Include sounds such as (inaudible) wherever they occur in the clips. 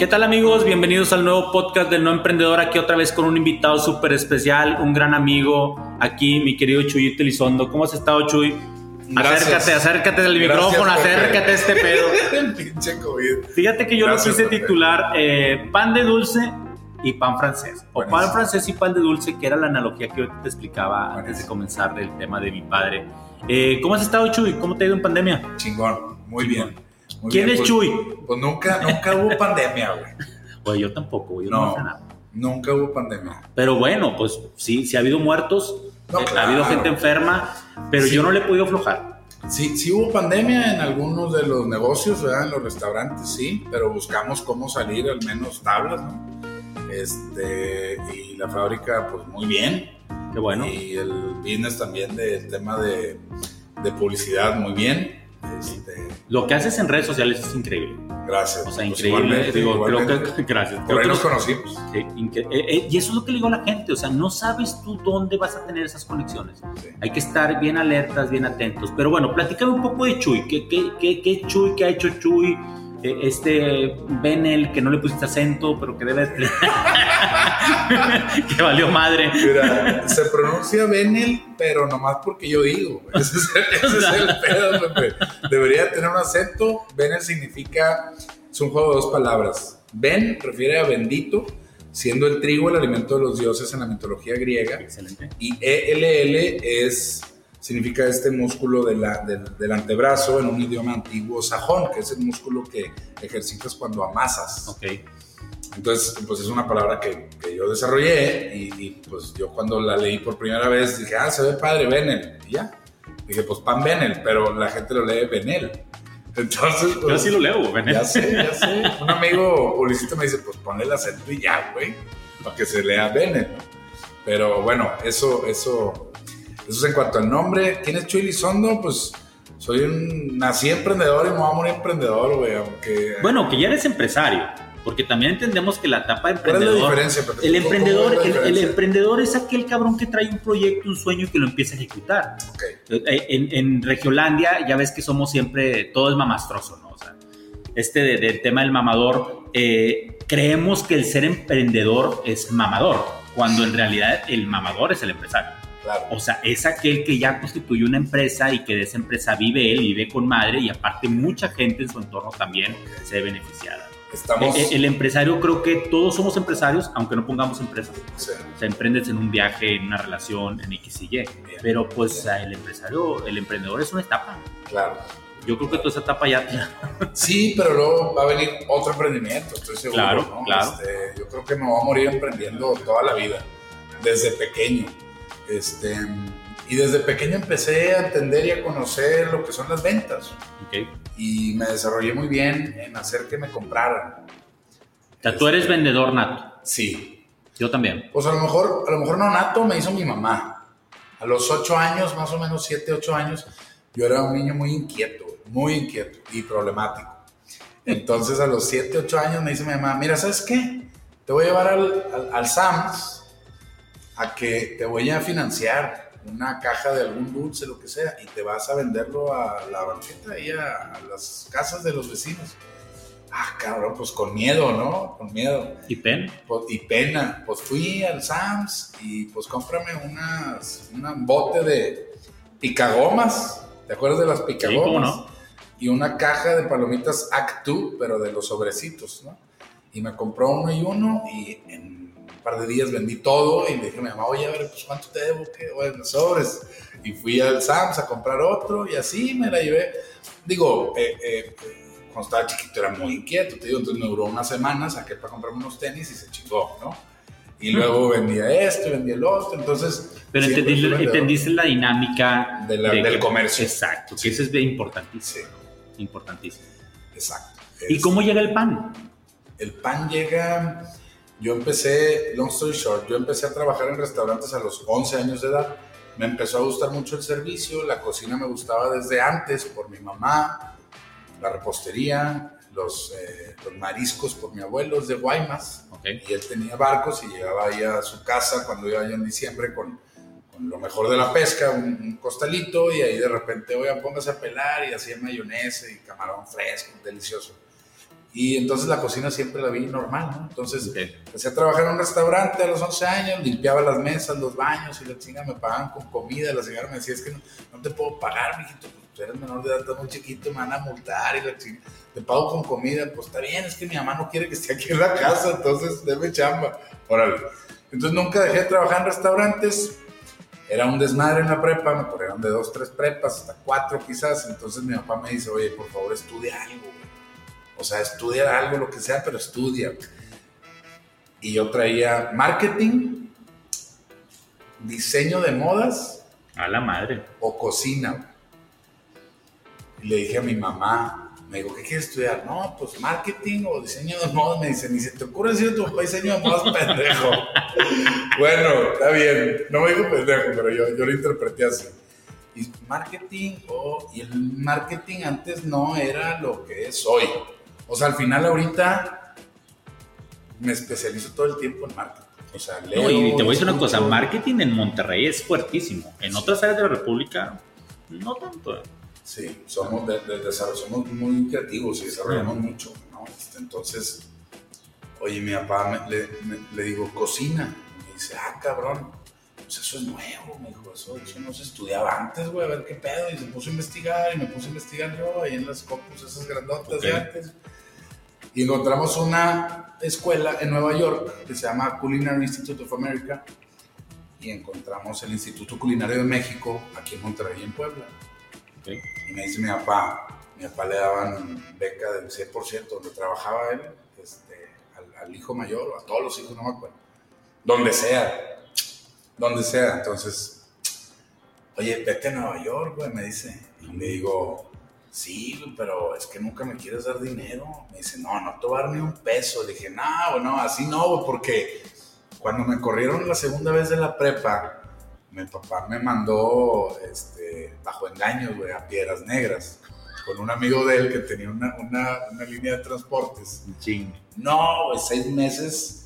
¿Qué tal amigos? Bienvenidos al nuevo podcast del No Emprendedor, aquí otra vez con un invitado súper especial, un gran amigo, aquí mi querido Chuyito Elizondo. ¿Cómo has estado Chuy? Gracias. Acércate, acércate del Gracias, micrófono, acércate a este pedo. (laughs) El pinche COVID. Fíjate que yo Gracias, lo quise titular eh, pan de dulce y pan francés. O pan francés y pan de dulce, que era la analogía que yo te explicaba antes de comenzar del tema de mi padre. Eh, ¿Cómo has estado Chuy? ¿Cómo te ha ido en pandemia? Chingón. Muy bien. Muy ¿Quién bien, es pues- Chuy? Pues nunca, nunca hubo pandemia, güey. (laughs) Pues yo tampoco, güey, yo no, No. sé nada. Nunca hubo pandemia. Pero bueno, pues sí, sí ha habido muertos, No, eh, claro. ha habido gente enferma, pero Sí. yo no le he podido aflojar. Sí, sí hubo pandemia en algunos de los negocios, ¿verdad? En los restaurantes, sí, pero buscamos cómo salir al menos tablas, ¿no? Este, y la fábrica, pues muy bien. Qué bueno. Y el business también del tema de, de publicidad, muy bien. Este, Lo que haces en redes sociales es increíble. gracias. O sea, Pues increíble. Digo, igualmente. creo que. (laughs) Gracias. Por ahí nos los- conocimos. eh, eh, y eso es lo que le digo a la gente. O sea, no sabes tú dónde vas a tener esas conexiones. Sí. Hay que estar bien alertas, bien atentos. Pero bueno, platícame un poco de Chuy. ¿Qué, qué, qué, qué Chuy? ¿Qué ha hecho Chuy? Eh, Este Benel, que no le pusiste acento, pero que debe. (laughs) que valió madre. Mira, se pronuncia Benel, pero nomás porque yo digo. güey. (laughs) Ese es el, ese es el (laughs) pedo, Pepe. Debería tener un acento. Benel significa, es un juego de dos palabras. Ben refiere a bendito, siendo el trigo el alimento de los dioses en la mitología griega. Excelente. Y ELL es, significa este músculo de la- del, del antebrazo en un idioma antiguo sajón, que es el músculo que ejercitas cuando amasas. Ok. Entonces, pues es una palabra que, que yo desarrollé y, y, pues yo cuando la leí por primera vez dije, ah, se ve padre, Benel. Y ya. Dije, pues pan Benel, pero la gente lo lee Benel. (laughs) Entonces, Yo pues, sí lo leo, Benel. ya sé, ya sé. Un amigo publicista me dice, pues ponle el acento y ya, güey, para que se lea Benel. ¿no? Pero bueno, eso, eso, eso es en cuanto al nombre. ¿Quién es Chuy Lizondo? Pues soy un, nací emprendedor y me voy a morir emprendedor, güey, aunque... Bueno, que ya eres empresario, porque también entendemos que la etapa de ¿Cuál es la emprendedor. diferencia? El ¿Cómo- cómo emprendedor, el, emprendedor es aquel cabrón que trae un proyecto, un sueño y que lo empieza a ejecutar. Ok. Eh, En, en Regiolandia ya ves que somos siempre, todo es mamastroso, ¿no? O sea, este de- del tema del mamador, eh, creemos que el ser emprendedor es mamador, cuando en realidad el mamador es el empresario. Claro. O sea, es aquel que ya constituye una empresa y que de esa empresa vive él, vive con madre y aparte mucha gente en su entorno también se ve beneficiada. Estamos. El empresario creo que todos somos empresarios, aunque no pongamos empresas. sí, O sea, emprendes en un viaje, en una relación, en X y Y. Pero pues el empresario, el emprendedor es una etapa. claro. Yo creo que toda esa etapa ya... (laughs) Sí, pero luego va a venir otro emprendimiento, estoy seguro. Claro, ¿no? claro. Este, yo creo que me voy a morir emprendiendo toda la vida, desde pequeño. Este, y desde pequeño empecé a entender y a conocer lo que son las ventas. Ok. Y me desarrollé muy bien en hacer que me compraran. O sea, tú eres vendedor nato. Sí. Yo también. Pues a lo mejor, a lo mejor no nato me hizo mi mamá. A los ocho años, más o menos siete, ocho años, yo era un niño muy inquieto, muy inquieto y problemático. Entonces a los siete, ocho años me dice mi mamá, mira, ¿sabes qué? Te voy a llevar al, al, al Sam's a que te voy a financiar una caja de algún dulce, lo que sea, y te vas a venderlo a la banqueta y a, a las casas de los vecinos. Ah, cabrón, pues con miedo, ¿no? Con miedo ¿Y Pen? pues, y pena. Pues fui al Sam's y pues cómprame unas, un bote de picagomas. ¿Te acuerdas de las picagomas? cómo no. Y una caja de palomitas Actu, pero de los sobrecitos, ¿no? Y me compró uno y uno y en un par de días vendí todo y le dije a mi mamá, oye, a ver, pues ¿cuánto te debo? ¿Qué? Bueno, sobres. Y fui al Sam's a comprar otro y así me la llevé. Digo, eh, eh, cuando estaba chiquito era muy inquieto, te digo, entonces me duró una semana, saqué para comprarme unos tenis y se chingó, ¿no? Y luego vendía esto y vendía el otro. Entonces. Pero entendiste, la dinámica del comercio. Exacto, que eso es importantísimo. Importantísimo. Exacto. ¿Y cómo llega el pan? El pan llega. Yo empecé, long story short, yo empecé a trabajar en restaurantes a los 11 años de edad. Me empezó a gustar mucho el servicio, la cocina me gustaba desde antes por mi mamá, la repostería, los, eh, los mariscos por mi abuelo, es de Guaymas. Y él tenía barcos y llegaba ahí a su casa cuando iba yo en diciembre con, con lo mejor de la pesca, un, costalito, y ahí de repente, oigan, póngase a pelar y hacía mayonesa y camarón fresco, delicioso. Y entonces la cocina siempre la vi normal, ¿no? Entonces empecé a trabajar en un restaurante a los 11 años, limpiaba las mesas, los baños y la chinga me pagaban con comida. La señora me decía, es que no, no te puedo pagar, mijito, pues eres menor de edad, estás muy chiquito, me van a multar y la chinga. Te pago con comida, pues está bien, es que mi mamá no quiere que esté aquí en la casa, entonces déme chamba. Órale. Entonces nunca dejé de trabajar en restaurantes. Era un desmadre en la prepa, me corrieron de dos, tres prepas, hasta cuatro quizás. Entonces mi papá me dice, oye, por favor, estudia algo o sea, estudia algo, lo que sea, pero estudia. Y yo traía marketing, diseño de modas. A la madre. O cocina. Y le dije a mi mamá, me dijo, ¿qué quieres estudiar? No, pues marketing o diseño de modas. Me dice, ni se te ocurre decir tu papá diseño de modas, (laughs) pendejo. bueno, está bien. No me dijo pendejo, pero yo, yo lo interpreté así. Y marketing, oh, y el marketing antes no era lo que es hoy. O sea, al final ahorita me especializo todo el tiempo en marketing. O sea, leo, no, y te voy a decir una cosa, marketing en Monterrey es fuertísimo. En otras áreas de la República, no tanto. Sí, somos, de, somos muy creativos y desarrollamos mucho, ¿no? Este, entonces, oye, mi papá le, le, digo, cocina. me dice, ah, cabrón, pues eso es nuevo, me dijo, eso, eso no se estudiaba antes, güey, a ver qué pedo. Y se puso a investigar y me puse a investigar yo ahí en las copus esas grandotas de antes y encontramos una escuela en Nueva York que se llama Culinary Institute of America y encontramos el Instituto Culinario de México aquí en Monterrey, en Puebla. Y me dice mi papá, mi papá le daban beca del 100% donde trabajaba él, este, al, hijo mayor o a todos los hijos, no me acuerdo. Donde sea, donde sea. Entonces, oye, vete a Nueva York, güey, me dice. Y le digo, sí, pero es que nunca me quieres dar dinero. Me dice, no, no te voy a dar ni un peso. Le dije, no, bueno, así no, porque cuando me corrieron la segunda vez de la prepa, mi papá me mandó este, bajo engaños, güey, a Piedras Negras, con un amigo de él que tenía una, una, línea de transportes. Ching. No, güey, seis meses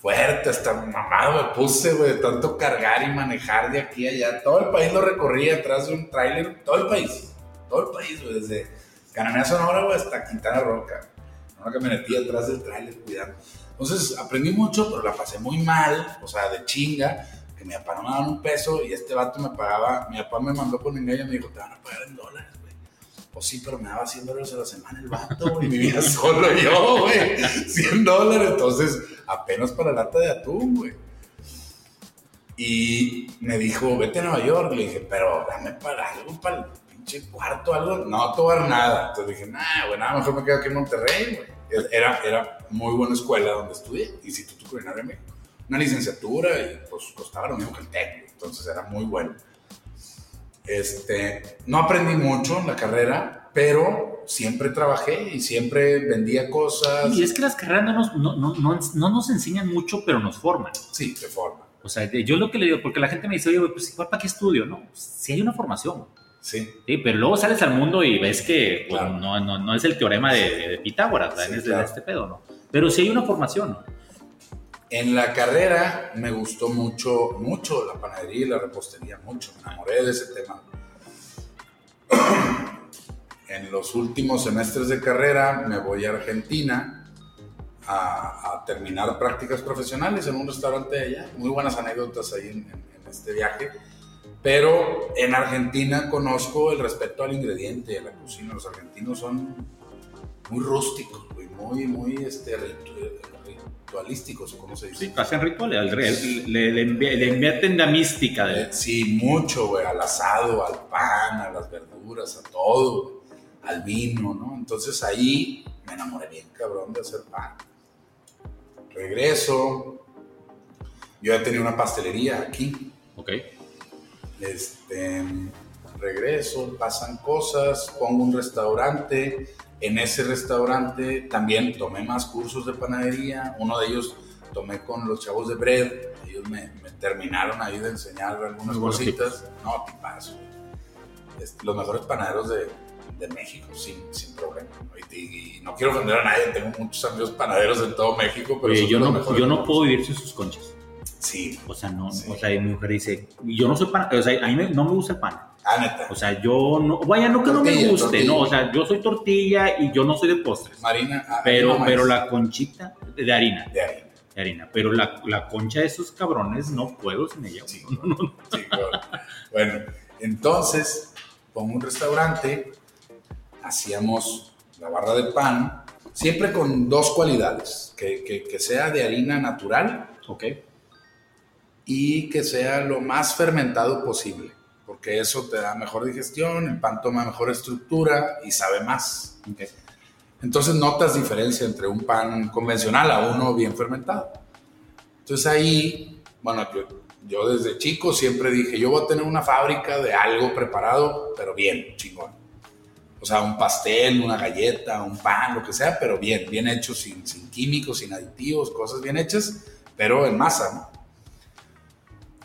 fuerte, hasta mamado me puse, güey, de tanto cargar y manejar de aquí a allá. Todo el país lo recorría atrás de un tráiler, todo el país todo el país, güey, desde Cananea Sonora, güey, hasta Quintana Roca. Una camionetilla atrás del trailer cuidando. Entonces aprendí mucho, pero la pasé muy mal, o sea, de chinga, que mi papá no me daba un peso y este vato me pagaba, mi papá me mandó con engaño y me dijo, te van a pagar en dólares, güey. Pues sí, pero me daba 100 dólares a la semana el vato, y vivía (laughs) solo yo, güey. 100 dólares, entonces apenas para lata de atún, güey. Y me dijo, vete a Nueva York. Le dije, pero dame para algo, para cuarto, algo, no tomar nada. Entonces dije, nah, güey, nada, mejor me quedo aquí en Monterrey, güey. Era, era muy buena escuela donde estudié, Instituto Culinario de México. Una licenciatura y pues costaba lo mismo que el técnico, entonces era muy bueno. Este, no aprendí mucho en la carrera, pero siempre trabajé y siempre vendía cosas. Y es que las carreras no nos, no, no, no, no nos enseñan mucho, pero nos forman. Sí, te forman. O sea, yo lo que le digo, porque la gente me dice, oye, pues igual para qué estudio, ¿no? Si hay una formación. Sí. sí. pero luego sales al mundo y ves que pues, no, no, no, es el teorema de, Pitágoras, es de este pedo, ¿no? Pero sí hay una formación. En la carrera me gustó mucho, mucho la panadería y la repostería, mucho. Me enamoré de ese tema. (clears throat) en los últimos semestres de carrera me voy a Argentina a, terminar prácticas profesionales en un restaurante de allá. Muy buenas anécdotas ahí en este viaje pero en Argentina conozco el respeto al ingrediente, de la cocina. Los argentinos son muy rústicos, muy, muy este, ritualísticos, ¿cómo se dice? Sí, hacen rituales, le, le, le, invierten la mística. De... Sí, mucho, güey, al asado, al pan, a las verduras, a todo, al vino, ¿no? Entonces ahí me enamoré bien, cabrón, de hacer pan. Regreso, Yo ya tenía una pastelería aquí. Ok. Este, regreso, pasan cosas, pongo un restaurante. En ese restaurante también tomé más cursos de panadería. Uno de ellos tomé con los chavos de Bread. Ellos me, me terminaron ahí de enseñar algunas cositas. No, tipazo. Este, los mejores panaderos de, de México, sin, sin problema. ¿no? Y, y no quiero ofender a nadie, tengo muchos amigos panaderos en todo México, pero yo no, yo no puedo vivir sin sus conchas. Sí, O sea, no, Sí. o sea, mi mujer dice, yo no soy pan, o sea, a mí me- no me gusta el pan. ah, neta. O sea, yo no, vaya, no que no me guste, tortilla. no, o sea, yo soy tortilla y yo no soy de postres. Marina, ah, Pero, no pero la conchita de harina, De ahí. de harina. Pero la, la concha de esos cabrones no puedo sin ella. Sí. (laughs) No, no, no. Sí, claro. Bueno, entonces pongo un restaurante, hacíamos la barra de pan, siempre con dos cualidades, que, que- que sea de harina natural Ok. Y que sea lo más fermentado posible, porque eso te da mejor digestión, el pan toma mejor estructura y sabe más. Entonces notas diferencia entre un pan convencional a uno bien fermentado. Entonces ahí, bueno, yo, yo desde chico siempre dije, yo voy a tener una fábrica de algo preparado, pero bien, chingón. O sea, un pastel, una galleta, un pan, lo que sea, pero bien, bien hecho, sin, sin químicos, sin aditivos, cosas bien hechas, pero en masa, ¿no?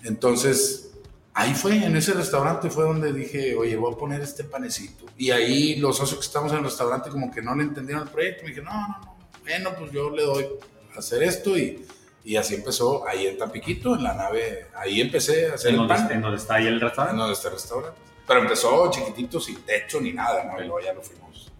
Entonces, ahí fue, en ese restaurante fue donde dije, oye, voy a poner este panecito. Y ahí los socios que estamos en el restaurante como que no le entendieron el proyecto. Me dije, no, no, no, bueno, pues yo le doy a hacer esto y, y así empezó ahí en Tampiquito, en la nave, ahí empecé a hacer ¿En el pan. en dónde está ahí el En restaurante? donde está el restaurante. Pero empezó chiquitito, sin techo ni nada, ¿no? Y luego ya lo fuimos.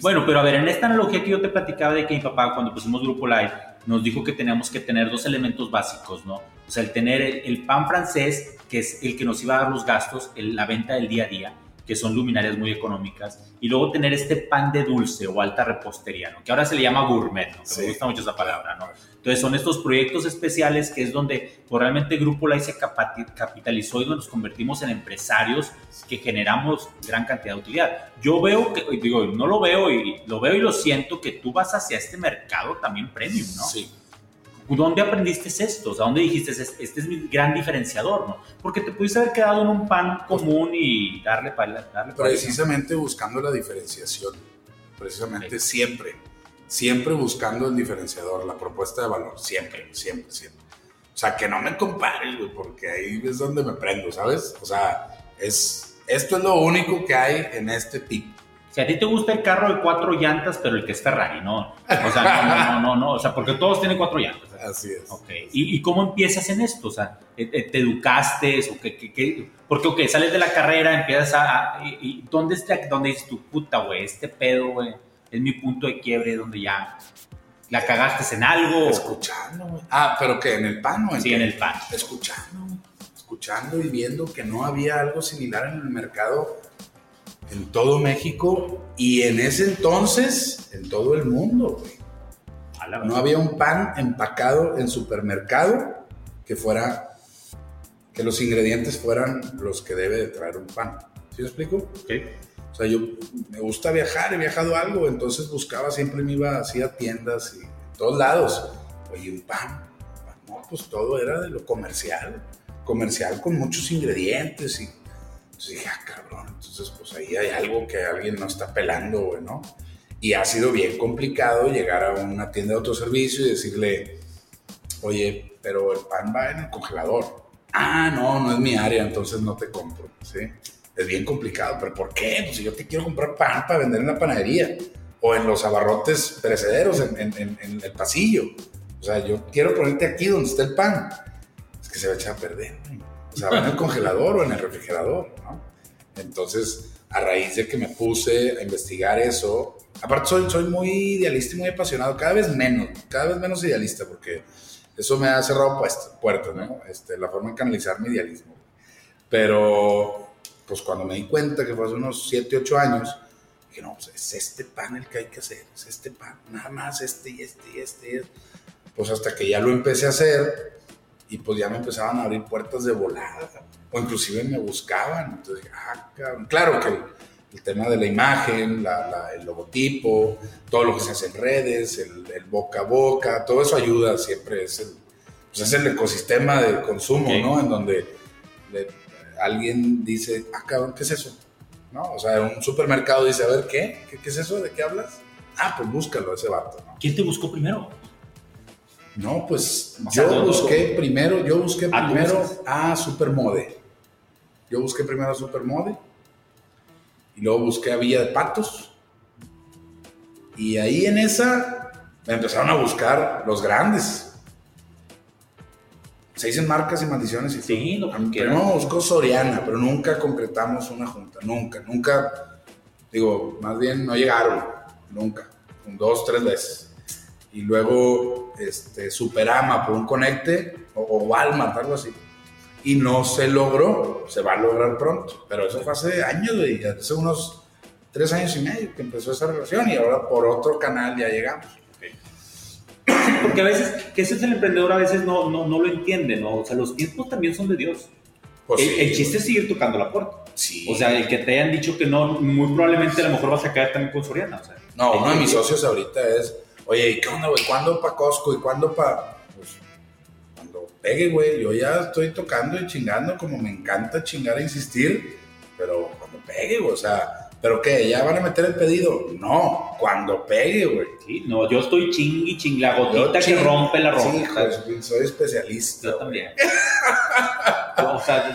Bueno, pero a ver, en esta analogía que yo te platicaba de que mi papá, cuando pusimos Grupo Live, nos dijo que teníamos que tener dos elementos básicos, ¿no? O sea, el tener el, el pan francés, que es el que nos iba a dar los gastos, el- la venta del día a día, que son luminarias muy económicas, y luego tener este pan de dulce o alta repostería, ¿no? Que ahora se le llama gourmet, ¿no? Que Sí. me gusta mucho esa palabra, ¿no? Entonces son estos proyectos especiales que es donde pues, realmente Grupo Live se capitalizó y nos convertimos en empresarios que generamos gran cantidad de utilidad. Yo veo que, digo, no lo veo y lo veo y lo siento que tú vas hacia este mercado también premium, ¿no? Sí. ¿Dónde aprendiste esto? O sea, ¿dónde dijiste, "Es- este es mi gran diferenciador, ¿no? Porque te pudiste haber quedado en un pan común y darle para darle Precisamente buscando la diferenciación. Precisamente siempre. Siempre buscando el diferenciador, la propuesta de valor. Siempre, siempre, siempre. O sea, que no me compares, güey, porque ahí es donde me prendo, ¿sabes? O sea, es, esto es lo único que hay en este tipo. Si a ti te gusta el carro de cuatro llantas, pero el que es Ferrari, ¿no? O sea, no, no, no, no. O sea, porque todos tienen cuatro llantas. Así es. Ok. ¿Y, cómo empiezas en esto? O sea, ¿te, te educaste? ¿O qué? Porque, ok, sales de la carrera, empiezas a... ¿Dónde, está, ¿Dónde dices tu puta, güey? Este pedo, güey, es mi punto de quiebre donde ya la cagaste en algo. Escuchando, güey. Ah, pero que en el pan o en Sí, qué? en el pan. escuchando, güey. escuchando y viendo que no había algo similar en el mercado en todo México y en ese entonces en todo el mundo. güey. No había un pan empacado en supermercado que fuera, que los ingredientes fueran los que debe de traer un pan. ¿Sí me explico? Ok. O sea, yo me gusta viajar, he viajado algo, entonces buscaba, siempre me iba así a tiendas y en todos lados. Oye, un pan. No, pues todo era de lo comercial. Comercial con muchos ingredientes y entonces dije, ah, cabrón, entonces pues ahí hay algo que alguien no está pelando, ¿no? Y ha sido bien complicado llegar a una tienda de autoservicio y decirle, oye, pero el pan va en el congelador. Ah, no, no es mi área, entonces no te compro, ¿sí? Es bien complicado, pero ¿por qué? Pues si yo te quiero comprar pan para vender en la panadería o en los abarrotes perecederos en, en- en- en el pasillo. O sea, yo quiero ponerte aquí donde está el pan. Es que se va a echar a perder. O sea, va en el (laughs) congelador o en el refrigerador, ¿no? Entonces, a raíz de que me puse a investigar eso, aparte soy, soy muy idealista y muy apasionado, cada vez menos, cada vez menos idealista, porque eso me ha cerrado puertas, ¿no? Este, la forma de canalizar mi idealismo. Pero, pues cuando me di cuenta que fue hace unos 7, 8 años, dije, no, pues es este pan el que hay que hacer, es este pan, nada más este y este y este. este. Pues hasta que ya lo empecé a hacer y pues ya me empezaban a abrir puertas de volada, o inclusive me buscaban. Entonces, dije, ah, cabrón. Claro que el, el tema de la imagen, la- la- el logotipo, todo lo que se hace en redes, el, el boca a boca, todo eso ayuda, siempre es el, pues es el ecosistema de consumo, ¿no? En donde alguien dice, ah, cabrón, ¿qué es eso? ¿No? O sea, un supermercado dice, a ver, ¿qué? ¿Qué, es eso? ¿De qué hablas? Ah, pues búscalo, ese vato, ¿no? ¿Quién te buscó primero? No, pues yo busqué primero, yo busqué ah, primero a Supermode. Yo busqué primero a Supermode y luego busqué a Villa de Patos. Y ahí en esa me empezaron a buscar los grandes. Se dicen marcas y maldiciones y sí, todo. No, buscó Soriana, pero nunca concretamos una junta, nunca, nunca, digo, más bien no llegaron, nunca, dos, tres veces. Y luego este, Superama por un conecte, o, o Walmart, algo así y no se logró, se va a lograr pronto, pero eso fue hace años, güey, hace unos tres años y medio que empezó esa relación y ahora por otro canal ya llegamos. Porque a veces, que ese es el emprendedor, a veces no, no, no lo entiende, ¿no? O sea, los tiempos también son de Dios. Pues el, chiste es seguir tocando la puerta. Sí. O sea, el que te hayan dicho que no, muy probablemente a lo mejor vas a caer también con Soriana. O sea, no, uno de mis socios ahorita es, oye, ¿y qué onda, güey? ¿Cuándo para Costco y cuándo para pegue, güey. Yo ya estoy tocando y chingando como me encanta chingar e insistir, pero cuando pegue, güey, o sea, ¿pero qué? ¿Ya van a meter el pedido? No, cuando pegue, güey. Sí, no, yo estoy chingui ching, la gotita que rompe la ropa. Sí, soy especialista. Yo también. o sea,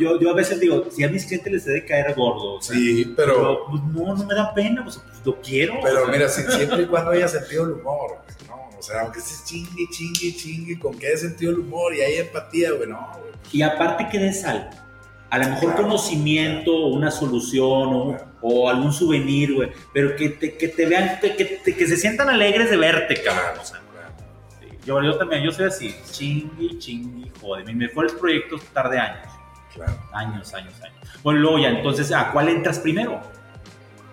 yo, yo, a veces digo, si a mis clientes les debe caer gordo. sí, pero, pues, no, no me da pena, pues, pues lo quiero. Pero mira, (laughs) siempre y cuando haya sentido el humor, o sea, aunque estés chingue, chingue, chingue, con que haya sentido el humor y hay empatía, güey, no, güey. Y aparte que des algo. A lo mejor conocimiento, una solución o, algún souvenir, güey. Pero que te, que te vean, que, que, se sientan alegres de verte, cabrón. O sea, yo, yo, también, yo soy así, chingui, chingui, joder. Mis mejores proyectos tarde años. Claro. Años, años, años. Bueno, luego ya, entonces, ¿a cuál entras primero?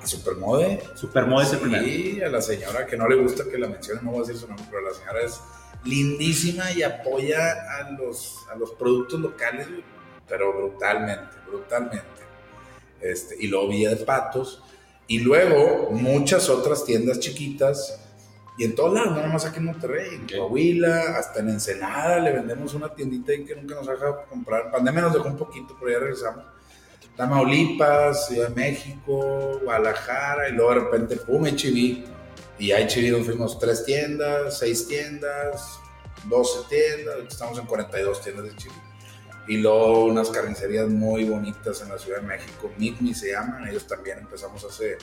Supermode. Supermode es el primero. Sí, a la señora que no le gusta que la mencione, no voy a decir su nombre, pero la señora es lindísima y apoya a los, a los productos locales, pero brutalmente, brutalmente. Este, y luego Villa de Patos. Y luego muchas otras tiendas chiquitas. Y en todos lados, no nada más aquí en Monterrey, en Coahuila, hasta en Ensenada le vendemos una tiendita ahí que nunca nos deja comprar. Pandemia nos dejó un poquito, pero ya regresamos Tamaulipas, Ciudad de México, Guadalajara, y luego de repente, pum, HB. Y a HB fuimos tres tiendas, seis tiendas, 12 tiendas, estamos en 42 tiendas de HB. Y luego unas carnicerías muy bonitas en la Ciudad de México, Meet se llaman, ellos también empezamos hace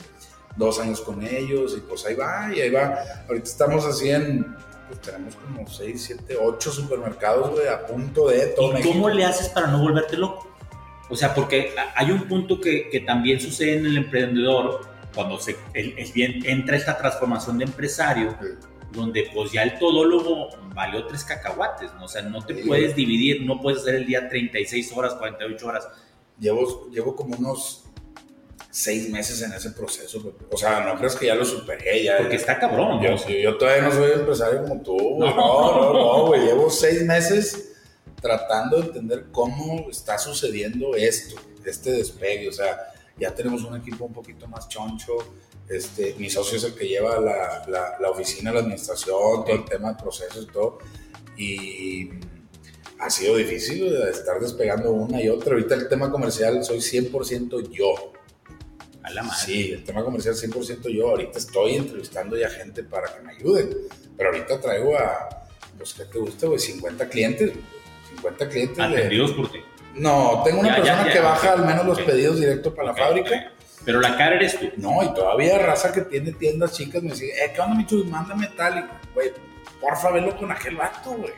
dos años con ellos, y pues ahí va, y ahí va. Ahorita estamos así en, pues tenemos como 6, 7, 8 supermercados, güey, a punto de todo. ¿Y cómo le haces para no volverte loco? O sea, porque hay un punto que, que también sucede en el emprendedor cuando se, el, bien, entra esta transformación de empresario, donde pues ya el todólogo valió tres cacahuates, ¿no? O sea, no te puedes dividir, no puedes hacer el día 36 horas, 48 horas. Llevo, llevo como unos seis meses en ese proceso. O sea, no crees que ya lo superé. Ya, Porque está cabrón. Yo, yo, todavía no soy empresario como tú. No, no, no, güey. Llevo seis meses tratando de entender cómo está sucediendo esto, este despegue. O sea, ya tenemos un equipo un poquito más choncho. Este, mi socio es el que lleva la, la, oficina, la administración, todo el tema de procesos y todo. Y ha sido difícil estar despegando una y otra. Ahorita el tema comercial soy 100% yo. A la madre. Sí, el tema comercial 100% yo. Ahorita estoy entrevistando ya gente para que me ayuden. Pero ahorita traigo a, pues, ¿qué te gusta, güey? 50 clientes. 50 clientes. ¿Atendidos por ti? No, tengo una persona que baja al menos los pedidos directo para la fábrica. Pero la cara eres tú. No, y todavía raza que tiene tiendas chicas me dice, eh, ¿qué onda, Michu? Mándame tal. Y, güey, porfa, velo con aquel vato, güey.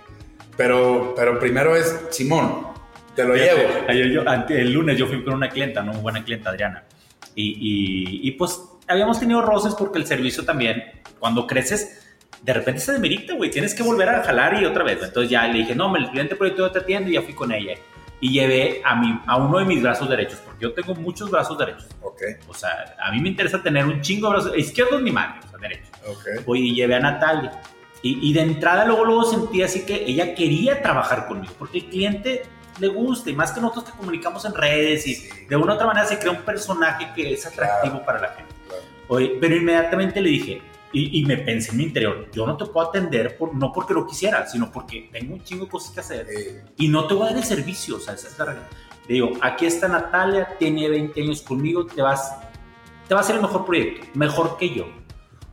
Pero, pero primero es, Simón, te lo llevo. Ayer yo, el lunes yo fui con una clienta, ¿no? Una buena clienta, Adriana. Y, y, y pues habíamos tenido roces porque el servicio también, cuando creces, de repente se demerita, güey. Tienes que volver a jalar y otra vez. Entonces ya le dije, no, me el cliente proyecto te atiende y ya fui con ella. Y llevé a, mi, a uno de mis brazos derechos, porque yo tengo muchos brazos derechos. Ok. O sea, a mí me interesa tener un chingo de brazos, izquierdos ni mal, o sea, derechos. Ok. Oye, y llevé a Natalia. Y, y, de entrada luego, luego sentí así que ella quería trabajar conmigo, porque el cliente le gusta, y más que nosotros que comunicamos en redes, y de una u otra manera se crea un personaje que es atractivo para la gente. Oye, pero inmediatamente le dije, y, y, me pensé en mi interior, yo no te puedo atender por, no porque lo quisiera, sino porque tengo un chingo de cosas que hacer y no te voy a dar el servicio, o sea, esa es la realidad. digo, aquí está Natalia, tiene 20 años conmigo, te vas, te va a hacer el mejor proyecto, mejor que yo.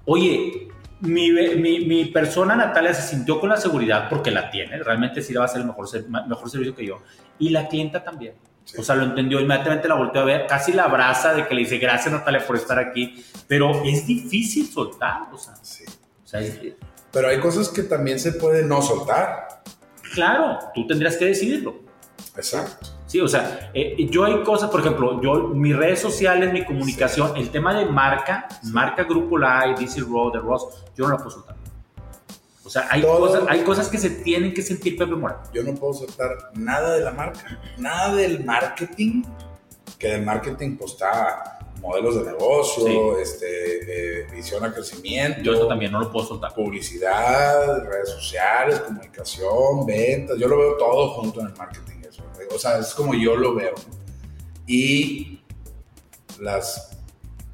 Oye, mi, mi, mi, persona Natalia se sintió con la seguridad porque la tiene, realmente sí le va a hacer el mejor, mejor servicio que yo. Y la clienta también. O sea, lo entendió, inmediatamente la volteó a ver, casi la abraza de que le dice gracias Natalia por estar aquí, pero es difícil soltar, o sea. Sí. O sea pero hay cosas que también se pueden no soltar. Claro, tú tendrías que decidirlo. Exacto. Sí, o sea, eh, yo hay cosas, por ejemplo, yo, mis redes sociales, mi comunicación, el tema de marca, marca Grupo Live, DC Road, The Ross, yo no la puedo soltar. O sea, hay, cosas, hay cosas que se tienen que sentir Pepe Mora. Yo no puedo soltar nada de la marca, nada del marketing, que del marketing pues está modelos de negocio, este, visión a crecimiento. Yo eso también no lo puedo soltar. Publicidad, redes sociales, comunicación, ventas. Yo lo veo todo junto en el marketing. Eso. O sea, es como yo lo veo. Y las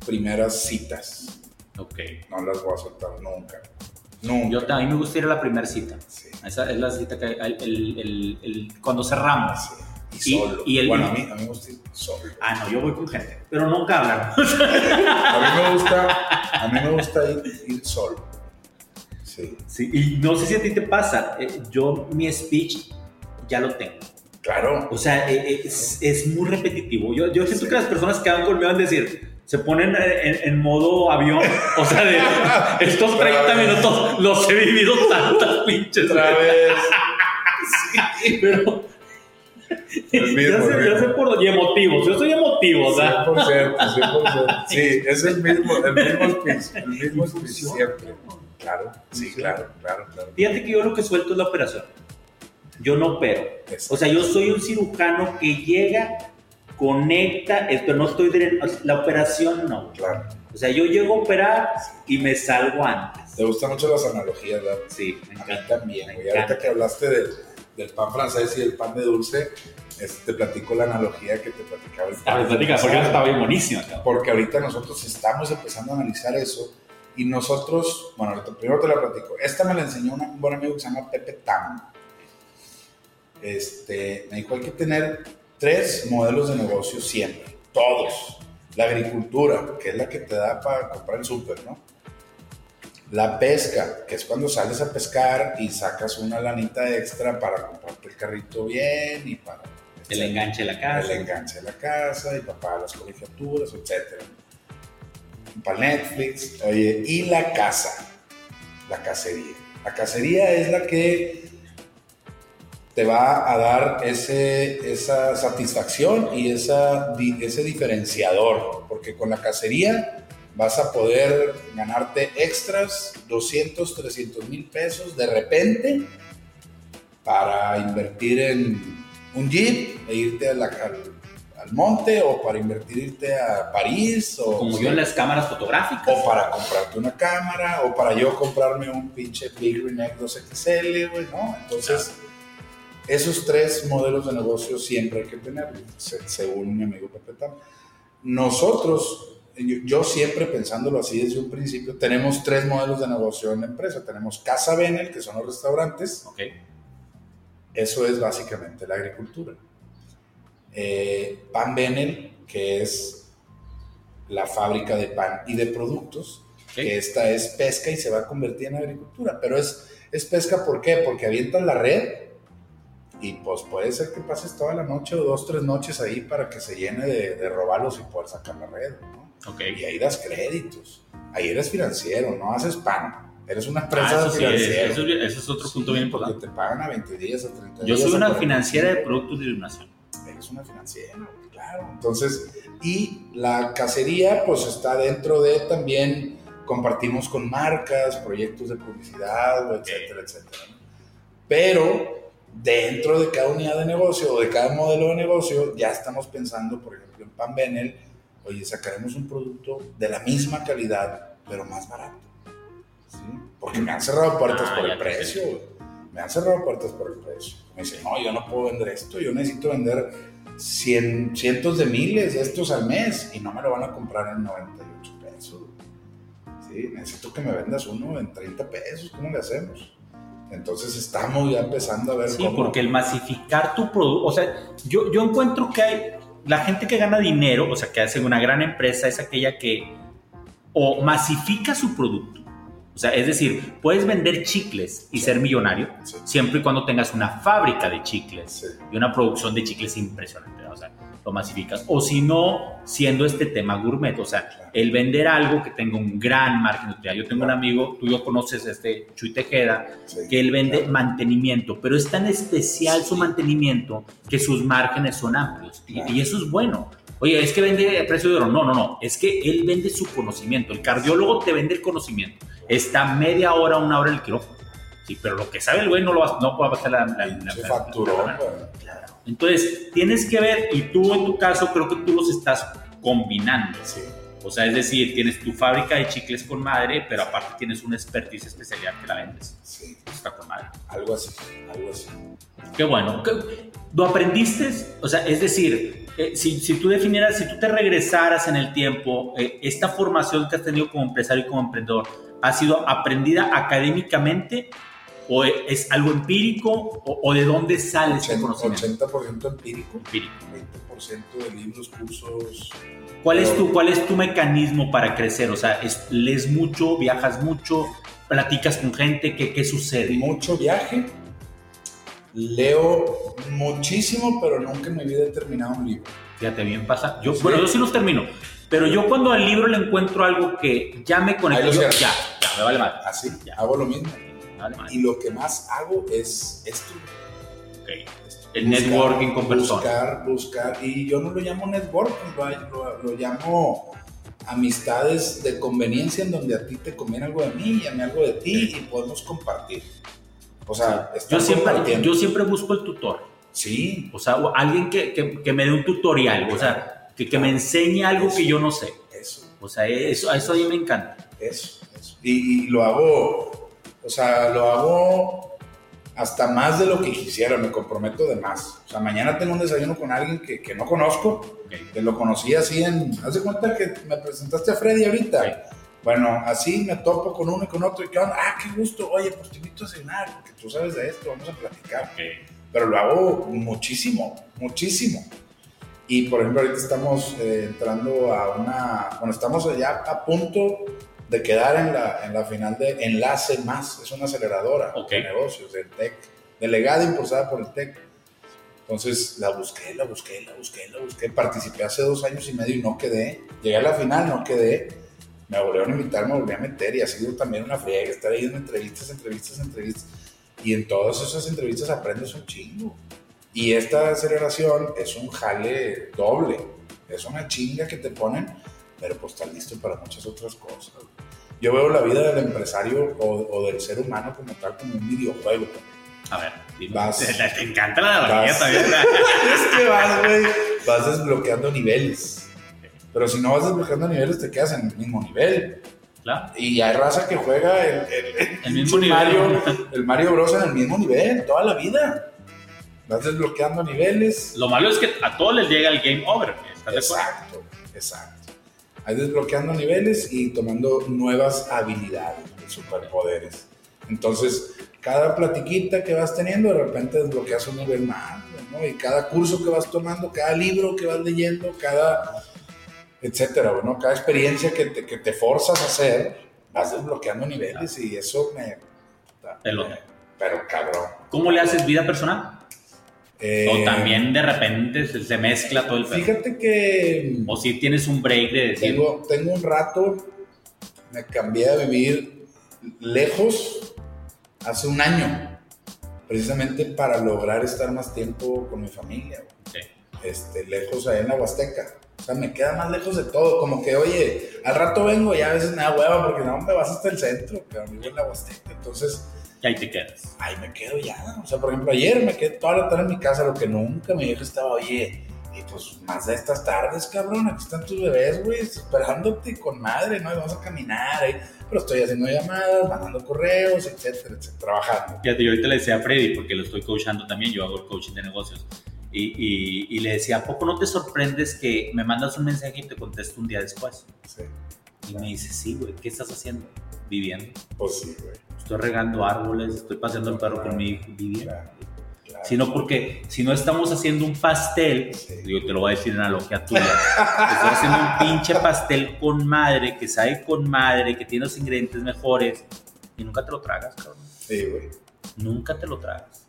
primeras citas. Ok. No las voy a soltar nunca. Yo, a mí me gusta ir a la primera cita. Esa es la cita que el, el, el, cuando cerramos. Y, solo. Y, bueno, a mí, a mí me gusta ir solo. Ah, no, yo voy con gente, pero nunca hablar. (laughs) a mí me gusta, a mí me gusta ir, ir solo. Sí. sí. Y no sé si a ti te pasa. Eh, yo mi speech ya lo tengo. Claro. O sea, eh, eh, es, es muy repetitivo. Yo, yo siento que las personas que van conmigo van a decir, se ponen en, modo avión. O sea, de (laughs) estos 30 minutos los he vivido tantas pinches Otra vez. (laughs) sí, pero. Mismo, ya, sé, ya sé por y emotivos, yo soy emotivo, o sea. 100%, 100%. Sí, es el mismo, el mismo (laughs) speech, el mismo speech siempre. Claro, sí, claro, claro, claro. Fíjate que yo lo que suelto es la operación. Yo no opero. O sea, yo soy un cirujano que llega conecta, esto no estoy la operación no. Claro. O sea, yo llego a operar y me salgo antes. Te gustan mucho las analogías, ¿verdad? Sí, me encanta. A mí también, Y ahorita que hablaste del, del, pan francés y el pan de dulce, te platico la analogía que te platicaba el pan. Platica, porque estaba bien buenísimo. Porque ahorita nosotros estamos empezando a analizar eso y nosotros, bueno, primero te la platico. Esta me la enseñó un buen amigo que se llama Pepe Tam. Este, me dijo, hay que tener tres modelos de negocio siempre, todos. La agricultura, que es la que te da para comprar el súper, ¿no? La pesca, que es cuando sales a pescar y sacas una lanita extra para comprarte el carrito bien y para... El enganche de la casa. El enganche de la casa y para pagar las colegiaturas, etc. Para Netflix, oye, y la casa, la cacería. La cacería es la que te va a dar ese, esa satisfacción y esa, ese diferenciador, porque con la cacería vas a poder ganarte extras 200, 300 mil pesos de repente para invertir en un jeep e irte al, al, monte o para invertir irte a París o como yo en las cámaras fotográficas o para comprarte una cámara o para yo comprarme un pinche Big Reneg 2XL, güey, ¿no? Entonces esos tres modelos de negocio siempre hay que tenerlos, según mi amigo Pepe Tam. Nosotros, yo, siempre pensándolo así desde un principio, tenemos tres modelos de negocio en la empresa. Tenemos Casa Benel, que son los restaurantes. Okay. Eso es básicamente la agricultura. Eh, pan Benel, que es la fábrica de pan y de productos, que esta es pesca y se va a convertir en agricultura. Pero es, es pesca, ¿por qué? Porque avientan la red y pues puede ser que pases toda la noche o dos, tres noches ahí para que se llene de, de robalos y poder sacar la red, ¿no? Okay. Y ahí das créditos. Ahí eres financiero, no haces pan. Eres una empresa ah, financiera. eso, es otro punto bien importante. te pagan a 20 días, a 30 días. Yo soy una financiera de productos de iluminación. Eres una financiera, claro. Entonces, y la cacería, pues está dentro de también compartimos con marcas, proyectos de publicidad, etcétera, etcétera. Pero dentro de cada unidad de negocio o de cada modelo de negocio, ya estamos pensando, por ejemplo, en Pan Benel, oye, sacaremos un producto de la misma calidad, pero más barato. ¿Sí? Porque me han cerrado puertas ah, por el precio. Me han cerrado puertas por el precio. Me dicen, no, yo no puedo vender esto, yo necesito vender cien, cientos de miles de estos al mes y no me lo van a comprar en 98 pesos. Sí, necesito que me vendas uno en 30 pesos, ¿cómo le hacemos? Entonces estamos ya empezando a ver sí, porque el masificar tu producto, o sea, yo, yo encuentro que hay, la gente que gana dinero, o sea, que hace una gran empresa, es aquella que o masifica su producto. O sea, es decir, puedes vender chicles y ser millonario siempre y cuando tengas una fábrica de chicles y una producción de chicles impresionante. O sea, lo masificas. O si no, siendo este tema gourmet, o sea, el vender algo que tenga un gran margen de Yo tengo un amigo, tú yo conoces este Chuy Tejeda, que él vende mantenimiento, pero es tan especial su mantenimiento que sus márgenes son amplios. Y, eso es bueno. Oye, es que vende a precio de oro. No, no, no. Es que él vende su conocimiento. El cardiólogo te vende el conocimiento. Está media hora, una hora en el quirófano. Sí, pero lo que sabe el güey no lo va, no puede pasar la, la, la, Claro. Entonces, tienes que ver, y tú en tu caso creo que tú los estás combinando. Sí. O sea, es decir, tienes tu fábrica de chicles con madre, pero aparte tienes una expertise especialidad que la vendes. Sí. Está con madre. Algo así, algo así. Qué bueno. ¿Lo aprendiste? O sea, es decir, eh, si, si, tú definieras, si tú te regresaras en el tiempo, eh, esta formación que has tenido como empresario y como emprendedor, ¿ha sido aprendida académicamente o es algo empírico o, de dónde sale ese conocimiento? 80% empírico, empírico, 20% de libros, cursos. ¿Cuál es, tu, ¿Cuál es tu mecanismo para crecer? O sea, ¿lees mucho, viajas mucho, platicas con gente? ¿Qué, qué sucede? Mucho viaje. Leo muchísimo, pero nunca en mi vida he terminado un libro. Fíjate, bien pasa. Yo, Bueno, yo sí los termino. Pero yo cuando al libro le encuentro algo que ya me conecta, ya, ya, me vale más. Así, ya. hago lo mismo y lo que más hago es esto. El networking con personas. Buscar, buscar. Y yo no lo llamo networking, lo, llamo amistades de conveniencia en donde a ti te conviene algo de mí y a mí algo de ti y podemos compartir. O sea, yo, siempre, yo siempre busco el tutor. Sí. O sea, alguien que, que, me dé un tutorial, o sea, que, que me enseñe algo que yo no sé. Eso. O sea, eso, eso a mí me encanta. Eso, eso. y lo hago o sea, lo hago hasta más de lo que quisiera, me comprometo de más. O sea, mañana tengo un desayuno con alguien que, que no conozco, que lo conocí así en... Haz de cuenta que me presentaste a Freddy ahorita. Bueno, así me topo con uno y con otro y que ah, qué gusto, oye, pues te invito a cenar, porque tú sabes de esto, vamos a platicar. Pero lo hago muchísimo, muchísimo. Y por ejemplo, ahorita estamos eh, entrando a una, bueno, estamos ya a punto de quedar en la, en la final de Enlace Más, es una aceleradora de negocios del TEC, delegada impulsada por el TEC. Entonces la busqué, la busqué, la busqué, la busqué. Participé hace dos años y medio y no quedé. Llegué a la final, no quedé. Me volvieron a invitar, me volví a meter y ha sido también una friega estar ahí en entrevistas, entrevistas, entrevistas. Y en todas esas entrevistas aprendes un chingo. Y esta aceleración es un jale doble. Es una chinga que te ponen pero pues está listo para muchas otras cosas. Yo veo la vida del empresario o, del ser humano como tal como un videojuego. A ver, vas, (laughs) te, encanta la analogía también. (laughs) es que vas, güey, vas desbloqueando niveles. Pero si no vas desbloqueando niveles, te quedas en el mismo nivel. Claro. Y hay raza que juega el, el, mismo Mario, el Mario Bros. en el mismo nivel, toda la vida. Vas desbloqueando niveles. Lo malo es que a todos les llega el game over. exacto, exacto hay desbloqueando niveles y tomando nuevas habilidades, superpoderes. Entonces, cada platiquita que vas teniendo, de repente desbloqueas un nivel más, ¿no? Y cada curso que vas tomando, cada libro que vas leyendo, cada, etcétera, ¿no? Cada experiencia que te, que te forzas a hacer, vas desbloqueando niveles y eso me... pero cabrón. ¿Cómo le haces vida personal? Eh, o también de repente se, mezcla todo el Fíjate que. O si tienes un break de decir. Tengo, tengo un rato, me cambié a vivir lejos hace un año, precisamente para lograr estar más tiempo con mi familia. Este, lejos ahí en la Huasteca. O sea, me queda más lejos de todo. Como que, oye, al rato vengo y a veces me da hueva porque no me vas hasta el centro, pero vivo en la Huasteca. Entonces ahí te quedas. Ahí me quedo ya. O sea, por ejemplo, ayer me quedé toda la tarde en mi casa, lo que nunca mi vieja estaba, oye, y pues más de estas tardes, cabrón, aquí están tus bebés, güey, esperándote con madre, ¿no? Y vamos a caminar, ¿eh? pero estoy haciendo llamadas, mandando correos, etcétera, etcétera, trabajando. Fíjate, yo ahorita le decía a Freddy, porque lo estoy coachando también, yo hago el coaching de negocios, y, y, y le decía, ¿a poco no te sorprendes que me mandas un mensaje y te contesto un día después? Sí. Y me dice, sí, güey, ¿qué estás haciendo? Viviendo. Pues sí, güey. Estoy regando árboles, estoy paseando el perro con mi claro. Sino porque si no estamos haciendo un pastel, Sí. yo te lo voy a decir en analogía tuya, estoy haciendo un pinche pastel con madre, que sabe con madre, que tiene los ingredientes mejores, y nunca te lo tragas, cabrón. Sí, güey. Nunca te lo tragas.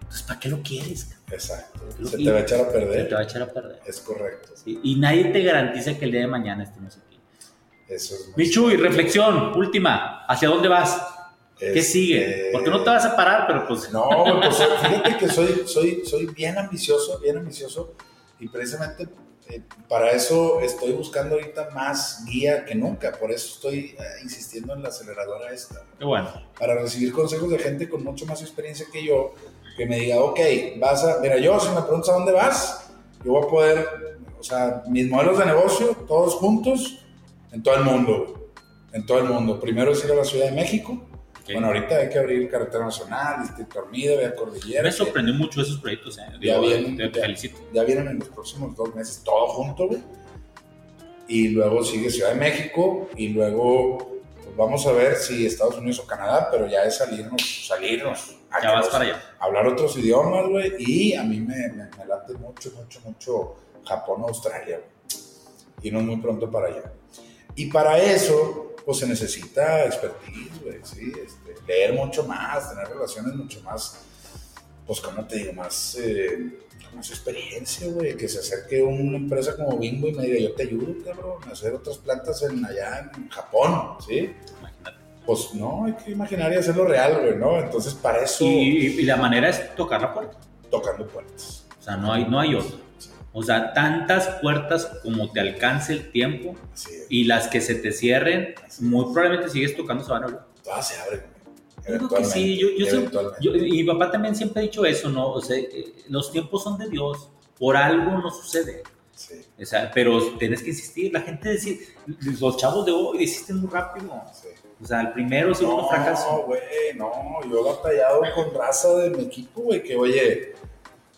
Entonces, ¿para qué lo quieres? cabrón? Exacto. Lo- Se te va a echar a Se te va perder. a echar a perder. Es correcto. Sí, Y nadie te garantiza que el día de mañana estemos aquí. Eso es muy Michu, y reflexión, última, ¿hacia dónde vas? ¿Qué Este, sigue? Porque no te vas a parar, pero pues... No, pues (laughs) fíjate que soy, soy, soy bien ambicioso, bien ambicioso. Y precisamente eh, para eso estoy buscando ahorita más guía que nunca. Por eso estoy eh, insistiendo en la aceleradora esta. Qué bueno. Para recibir consejos de gente con mucho más experiencia que yo. Que me diga, ok, vas a. Mira, yo, si me preguntas a dónde vas, yo voy a poder. O sea, mis modelos de negocio, todos juntos, en todo el mundo. En todo el mundo. Primero es ir a la Ciudad de México. Ok. Bueno, ahorita hay que abrir carretera nacional, Distrito Armida, Vía Cordillera. Me que sorprendió mucho esos proyectos, ¿eh? Ya Digo, vienen, te ya. felicito. Ya vienen en los próximos dos meses, todo junto, güey. Y luego sigue Ciudad de México y luego pues vamos a ver si Estados Unidos o Canadá, pero ya es salirnos, salirnos. a Ya vas para allá. Hablar otros idiomas, güey. Y a mí me, me, me late mucho, mucho, mucho Japón, Australia, güey. Irnos muy pronto para allá. Y para eso, pues se necesita expertise, güey, ¿sí? Este, leer mucho más, tener relaciones mucho más, pues, ¿cómo te digo? Más, eh, más experiencia, güey. Que se acerque una empresa como Bimbo y me diga, yo te ayudo, cabrón, a hacer otras plantas en, allá en Japón, ¿sí? Pues no, hay que imaginar y hacerlo real, güey, ¿no? Entonces, para eso, Y, y la manera es tocar la puerta. tocando puertas. O sea, no hay, no hay otra. O sea, tantas puertas como te alcance el tiempo y las que se te cierren, muy probablemente sigues tocando se van a abrir. Todas se abren, creo que sí, yo, yo sé- yo- y mi papá también siempre ha dicho eso, ¿no? O sea, eh, los tiempos son de Dios, por algo no sucede. Sí, O sea, pero tienes que insistir. La gente dice, los chavos de hoy desisten muy rápido. sí. O sea, el primero, segundo No, fracaso. güey, no. Yo he batallado con raza de mi equipo, güey, que oye,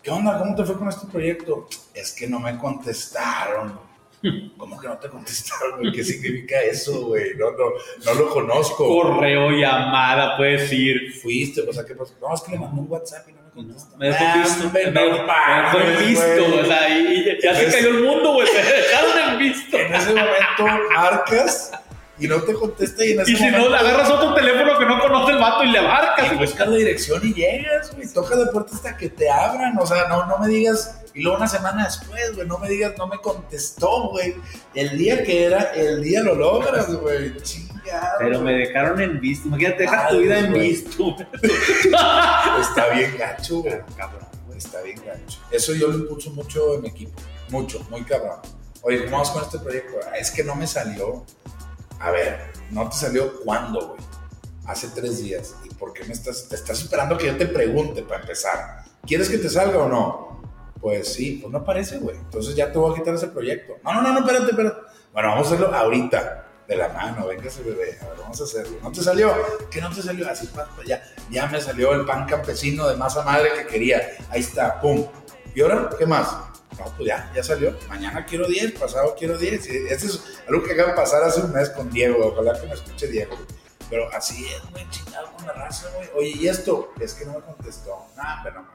¿qué onda? ¿Cómo te fue con este proyecto? Es que no me contestaron. (laughs) ¿Cómo que no te contestaron, güey? ¿Qué significa eso, güey? No, no, no lo conozco. Correo, llamada, puedes ir. Fuiste, o sea, ¿qué pasó? No, es que le mandé un WhatsApp y no me contestó. Me dejó Ah, visto, hombre, me, me dejó visto, o sea, y, ya se cayó el mundo, güey, (laughs) te dejaron en visto. En ese momento marcas y no te contesta y en ese Y si momento... no, le agarras otro teléfono que no conoce el vato y le marcas, Y güey. buscas la dirección y llegas, güey. Tocas la puerta hasta que te abran. O sea, no, no me digas. Y luego una semana después, güey, no me digas, no me contestó, güey. El día que era, el día lo logras, güey. Chingado. Pero me dejaron en visto. Imagínate, dejas tu vida en güey. visto. (laughs) Está bien gacho, güey. Cabrón, güey. Está bien gacho. Eso yo lo impulso mucho en mi equipo. Mucho, muy cabrón. Oye, ¿cómo vamos con este proyecto? Ah, Es que no me salió. A ver, ¿no te salió cuándo, güey? Hace tres días. ¿Y por qué me estás, te estás esperando que yo te pregunte para empezar? ¿Quieres que te salga o no? Pues sí, pues no aparece, güey. Entonces ya te voy a quitar ese proyecto. No, no, no, no, espérate, espérate. Bueno, vamos a hacerlo ahorita. De la mano, véngase, bebé. A ver, vamos a hacerlo. ¿No te salió? ¿Qué no te salió? Así, ya, ya me salió el pan campesino de masa madre que quería. Ahí está, pum. ¿Y ahora qué más? No, pues ya, ya salió. Mañana quiero 10, pasado quiero 10. Y Este es algo que acaba de pasar hace un mes con Diego. Ojalá que me escuche Diego. Pero así es, güey, chingado con la raza, güey. Oye, ¿y esto? Es que no me contestó. Nah, pero no.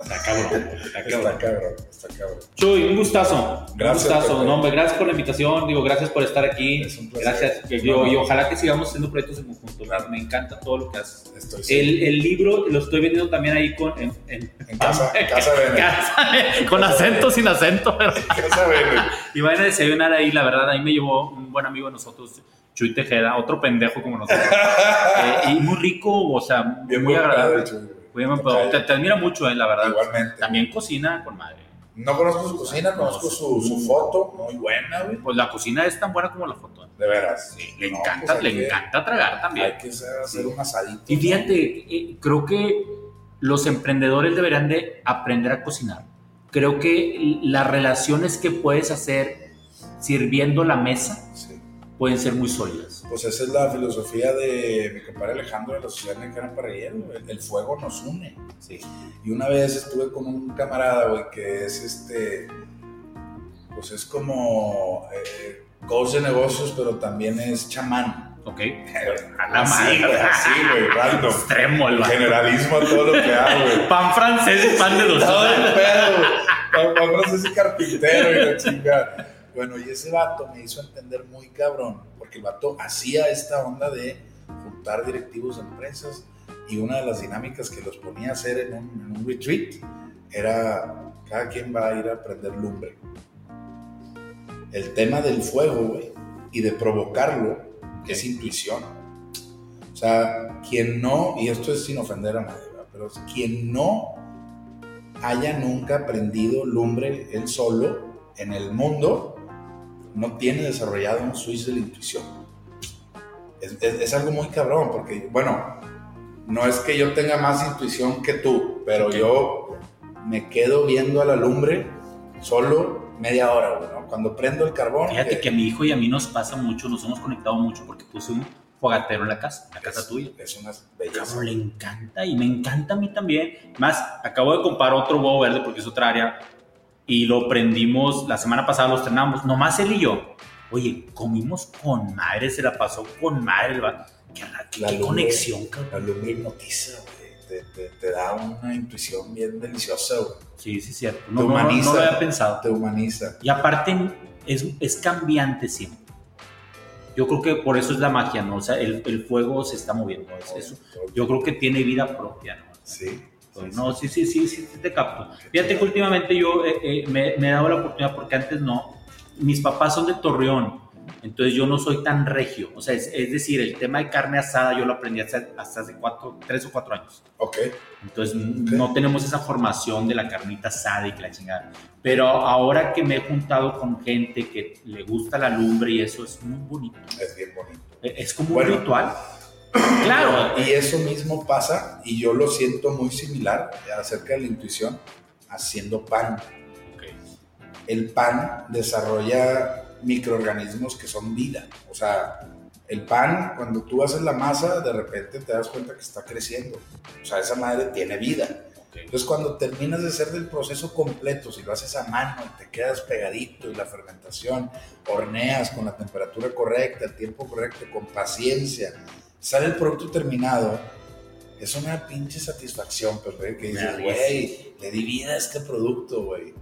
Está cabrón, está Está cabrón. cabrón, está cabrón. Chuy, un gustazo. Gracias, Un gustazo. No, hombre, gracias por la invitación. Digo, gracias por estar aquí. Es un placer. Gracias. Y, yo- y ojalá que sigamos haciendo proyectos en conjunto. Me encanta todo lo que haces. Estoy. El, el libro lo estoy vendiendo también ahí con, en, en- En casa, en casa Bene. Casa- con acento, sin acento. pero- En casa. Y vayan a desayunar ahí, la verdad, ahí me llevó un buen amigo de nosotros, Chuy Tejeda, otro pendejo como nosotros. (laughs) Eh, y muy rico, o sea, Bien muy agradable. padre, Bien, pero te, te admira mucho, eh, la verdad. Igualmente. También cocina con madre. No conozco su cocina, conozco su, su foto, muy buena, güey. Pues la cocina es tan buena como la foto. De veras. Le No, encanta, pues hay le que- encanta tragar también. Hay que hacer hacer un asadito. Y fíjate, eh, creo que los emprendedores deberían de aprender a cocinar. Creo que las relaciones que puedes hacer sirviendo la mesa Sí. Pueden ser muy sólidas. Pues esa es la filosofía de mi compadre Alejandro de la Sociedad Mexicana Parrillero. güey. El fuego nos une. Sí. Y una vez estuve con un camarada, güey, que es este. Pues es como. eh, coach de negocios, pero también es chamán. Ok. A la madre, güey, así, güey, random. Extremo, el. Generalismo a todo lo que hago, güey. (laughs) Pan francés y pan de dos Todo el pedo, güey. Pan- pan francés y carpintero y la chingada. Bueno, y ese vato me hizo entender muy cabrón, porque el vato hacía esta onda de juntar directivos de empresas y una de las dinámicas que los ponía a hacer en un, en un retreat era cada quien va a ir a prender lumbre. El tema del fuego, güey, y de provocarlo es intuición. O sea, quien no, y esto es sin ofender a nadie, ¿verdad? pero quien no haya nunca aprendido lumbre él solo en el mundo, no tiene desarrollado un switch de la intuición. Es, es- es algo muy cabrón, porque, bueno, no es que yo tenga más intuición que tú, pero yo me quedo viendo a la lumbre solo media hora, ¿no? Cuando prendo el carbón. Fíjate eh, que a mi hijo y a mí nos pasa mucho, nos hemos conectado mucho porque puse un fogatero en la casa, en la casa es, tuya. Es una belleza. Cabrón, le encanta y me encanta a mí también. Más, acabo de comprar otro huevo verde porque es otra área y lo prendimos la semana pasada, lo estrenamos, nomás él y yo. Oye, comimos con madre, se la pasó con madre. Qué, qué- La qué lumbre- conexión, cabrón. La lumbre hipnotiza, güey. Te, te- te da una intuición bien deliciosa, güey. Sí, sí, cierto. No, Te no, no, no humaniza. lo había pensado. Te humaniza. Y aparte, es, es cambiante siempre. Yo creo que por eso es la magia, ¿no? O sea, el, el fuego se está moviendo. es- es- yo creo que tiene vida propia, ¿no? Sí. No, sí, sí, sí, sí, te capto. Fíjate que últimamente yo eh, eh, me, he dado la oportunidad, porque antes no, mis papás son de Torreón, entonces yo no soy tan regio. O sea, es, decir, el tema de carne asada yo lo aprendí hasta, hace cuatro, tres o cuatro años. Ok. Entonces no tenemos esa formación de la carnita asada y que la chingada. Pero ahora que me he juntado con gente que le gusta la lumbre y eso es muy bonito. Es bien bonito. Eh, Es como un ritual. Claro. Y eso mismo pasa, y yo lo siento muy similar acerca de la intuición, haciendo pan. El pan desarrolla microorganismos que son vida. O sea, el pan, cuando tú haces la masa, de repente te das cuenta que está creciendo. O sea, esa madre tiene vida. Entonces, cuando terminas de hacer del proceso completo, si lo haces a mano y te quedas pegadito y la fermentación, horneas con la temperatura correcta, el tiempo correcto, con paciencia, sale el producto terminado, es una pinche satisfacción, güey, que dices, güey, le di vida a este producto, güey.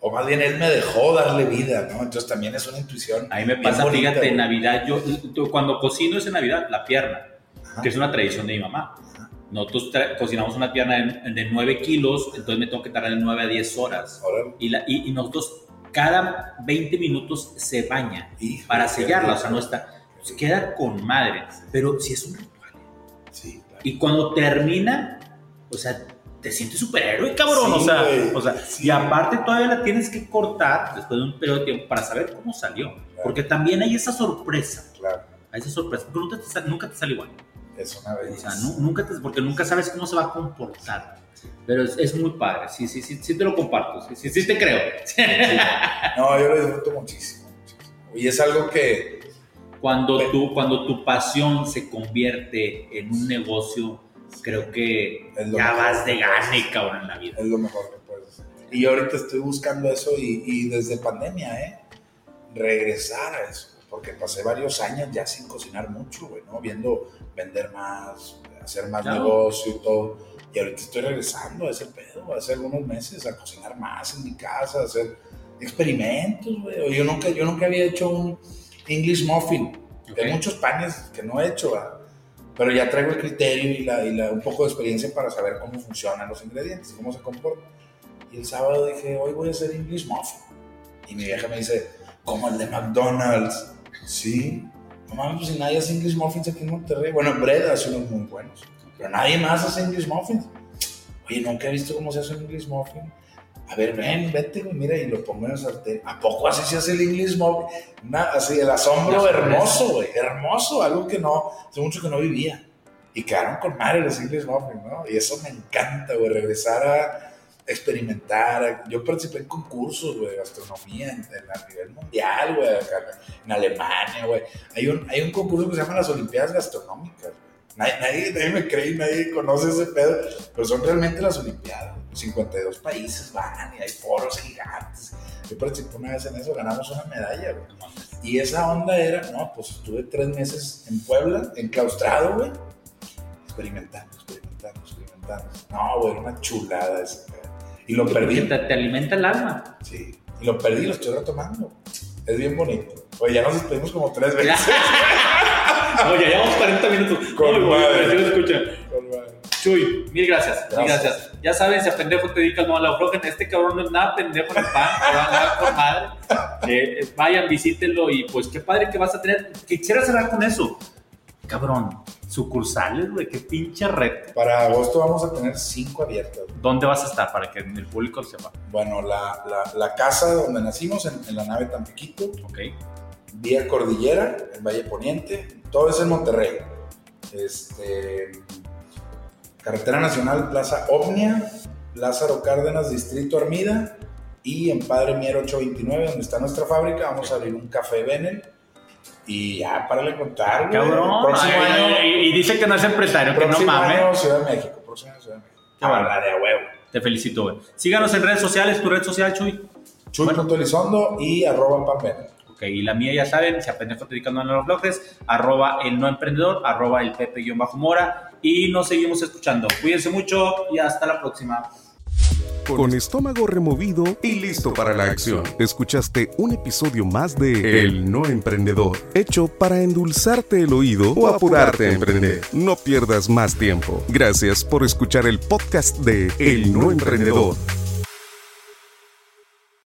O más bien, él me dejó darle vida, ¿no? Entonces, también es una intuición. A mí me pasa, bonita, fíjate, en. Navidad, yo, yo cuando cocino es en Navidad, la pierna, Ajá. que es una tradición de mi mamá. Ajá. Nosotros cocinamos una pierna de, de 9 kilos, entonces me tengo que tardar de 9 a 10 horas. Y, la, y, y nosotros cada 20 minutos se baña para sellarla, o sea, no está, pues queda con madre, pero si es un ritual. Sí, claro. Y cuando termina, o sea, te sientes superhéroe, cabrón. Sí, o, sea, güey. o sea, Sí. y aparte todavía la tienes que cortar después de un periodo de tiempo para saber cómo salió. Porque también hay esa sorpresa, Claro, hay esa sorpresa, porque nunca te, nunca te sale igual. es una O belleza. sea, nu- nunca te, porque nunca sabes cómo se va a comportar. Pero es, es muy padre, sí, sí, sí, sí te lo comparto, sí, sí, sí te creo. No, yo lo disfruto muchísimo, muchísimo. Y es algo que, Cuando tu, cuando tu pasión se convierte en un negocio, creo que ya vas de gane, cabrón, en la vida. es lo mejor que puedes hacer. Y yo ahorita estoy buscando eso y, y desde pandemia, ¿eh? Regresar a eso. Porque pasé varios años ya sin cocinar mucho, güey, ¿no? Viendo vender más, hacer más Claro. negocio y todo. Y ahorita estoy regresando a ese pedo, hace algunos meses, a cocinar más en mi casa, a hacer experimentos, güey. Yo nunca, yo nunca había hecho un English muffin. Ok. Hay muchos panes que no he hecho, ¿verdad? pero ya traigo el criterio y, la, y la- un poco de experiencia para saber cómo funcionan los ingredientes, cómo se comportan. Y el sábado dije, hoy voy a hacer English muffin. Y mi vieja me dice, como el de McDonald's. Sí. No mames, pues si nadie hace English muffins aquí en Monterrey. Bueno, Bread hace unos muy buenos. Pero nadie más hace English muffins. Oye, nunca he visto cómo se hace un English muffin. A ver, ven, vete, güey, mira, y lo pongo en el sartén. ¿A poco así se hace el English? Una- así, el asombro hermoso, güey, hermoso, algo que no, hace mucho que no vivía. Y quedaron con madre los English muffin, ¿no? Y eso me encanta, güey, regresar a experimentar. Yo participé en concursos, güey, de gastronomía en, en- a nivel mundial, güey, en Alemania, güey. Hay un, hay un concurso que se llama las Olimpiadas Gastronómicas, güey. Nadie, nadie, nadie me cree, nadie conoce ese pedo, pero son realmente las Olimpiadas. 52 países van y hay foros gigantes. Yo participé una vez en eso, ganamos una medalla, güey. Y esa onda era, no, pues estuve tres meses en Puebla, enclaustrado, güey, experimentando, experimentando, experimentando. No, güey, una chulada esa. Y lo perdí. Te, te alimenta el alma. Sí, y lo perdí, lo estoy retomando. Es bien bonito. Oye, ya nos despedimos como tres veces. (laughs) Oye, ya llevamos 40 minutos. Con bueno, madre. escuchan. Con madre. Chuy, mil gracias, mil Gracias. gracias. Ya saben, si a pendejo te dedicas, no a la aflojen. Este cabrón no es nada pendejo ni pan, te va a dar con madre. Eh, eh, vayan, visítenlo y pues qué padre que vas a tener. Quisiera cerrar con eso. Cabrón, sucursales, güey, qué pinche red. Para agosto vamos a tener cinco abiertas. ¿Dónde vas a estar para que el público sepa? Bueno, la, la, la casa donde nacimos, en, en la nave Tampiquito, Ok. vía Cordillera, en Valle Poniente, todo es en Monterrey. Este, Carretera Nacional, Plaza Omnia, Lázaro Cárdenas, Distrito Armida, y en Padre Mier 829, donde está nuestra fábrica, vamos a abrir un café Benel. Y ya, para le contar, güey. Cabrón. Próximo Ay, año, y, y dice que no es empresario, que no próximo mames. año, Ciudad de México. Próximo año, Ciudad de México. Bueno. Ah, la de a huevo. Te felicito, güey. Síganos en redes sociales, tu red social, Chuy. Chuy.elizondo y arroba pan Benel. Ok, y la mía ya saben, si a pendejo te dedicando a los bloques, arroba el no emprendedor, arroba el pepe-mora y nos seguimos escuchando. Cuídense mucho y hasta la próxima. Con estómago removido y listo para la acción. Escuchaste un episodio más de El No Emprendedor, hecho para endulzarte el oído o apurarte a emprender. No pierdas más tiempo. Gracias por escuchar el podcast de El No Emprendedor.